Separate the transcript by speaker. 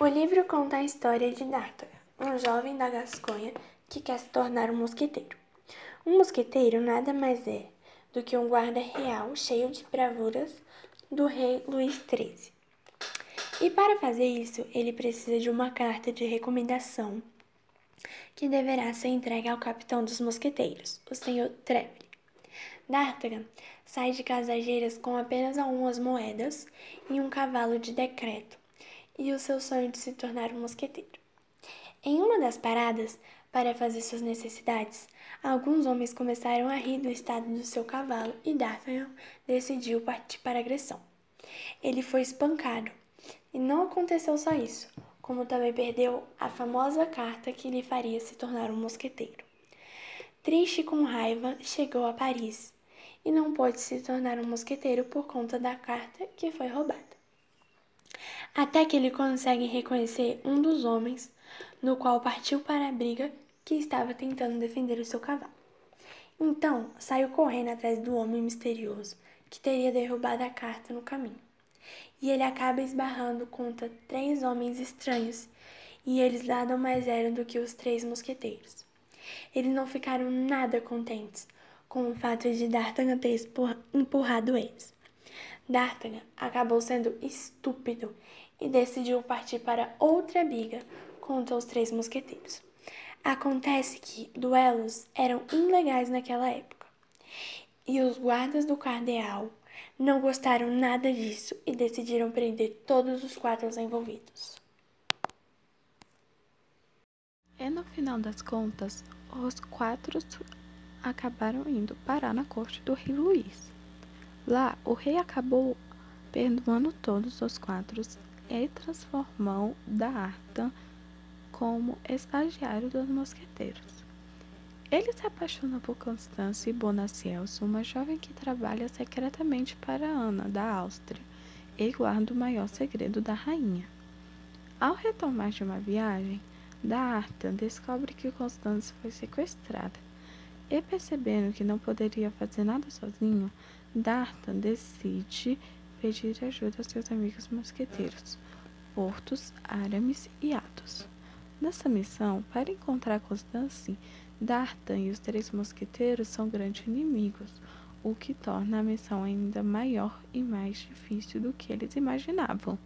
Speaker 1: O livro conta a história de D'Artagnan, um jovem da Gasconha que quer se tornar um mosqueteiro. Um mosqueteiro nada mais é do que um guarda real cheio de bravuras do rei Luís XIII. E para fazer isso, ele precisa de uma carta de recomendação que deverá ser entregue ao capitão dos mosqueteiros, o senhor Treville. D'Artagnan sai de Casageiras com apenas algumas moedas e um cavalo de decreto e o seu sonho de se tornar um mosqueteiro. Em uma das paradas, para fazer suas necessidades, alguns homens começaram a rir do estado do seu cavalo e D'Artagnan decidiu partir para a agressão. Ele foi espancado. E não aconteceu só isso, como também perdeu a famosa carta que lhe faria se tornar um mosqueteiro. Triste com raiva, chegou a Paris e não pôde se tornar um mosqueteiro por conta da carta que foi roubada até que ele consegue reconhecer um dos homens, no qual partiu para a briga que estava tentando defender o seu cavalo. Então saiu correndo atrás do homem misterioso que teria derrubado a carta no caminho. E ele acaba esbarrando contra três homens estranhos, e eles nada mais eram do que os três mosqueteiros. Eles não ficaram nada contentes com o fato de D'Artagnan ter empurrado eles. D'Artagnan acabou sendo estúpido e decidiu partir para outra briga contra os três mosqueteiros. Acontece que duelos eram ilegais naquela época, e os guardas do cardeal não gostaram nada disso e decidiram prender todos os quatro envolvidos.
Speaker 2: E no final das contas, os quatro acabaram indo parar na corte do rei Luís. Lá, o rei acabou perdoando todos os quatro e transformou D'Artagnan como estagiário dos mosqueteiros. Ele se apaixona por Constance Bonacieux, uma jovem que trabalha secretamente para Ana da Áustria e guarda o maior segredo da rainha. Ao retomar de uma viagem, D'Artagnan descobre que Constance foi sequestrada e percebendo que não poderia fazer nada sozinho, D'Artagnan decide pedir ajuda aos seus amigos mosqueteiros, Portos, Aramis e Athos. Nessa missão, para encontrar Constance, D'Artagnan e os três mosqueteiros são grandes inimigos, o que torna a missão ainda maior e mais difícil do que eles imaginavam.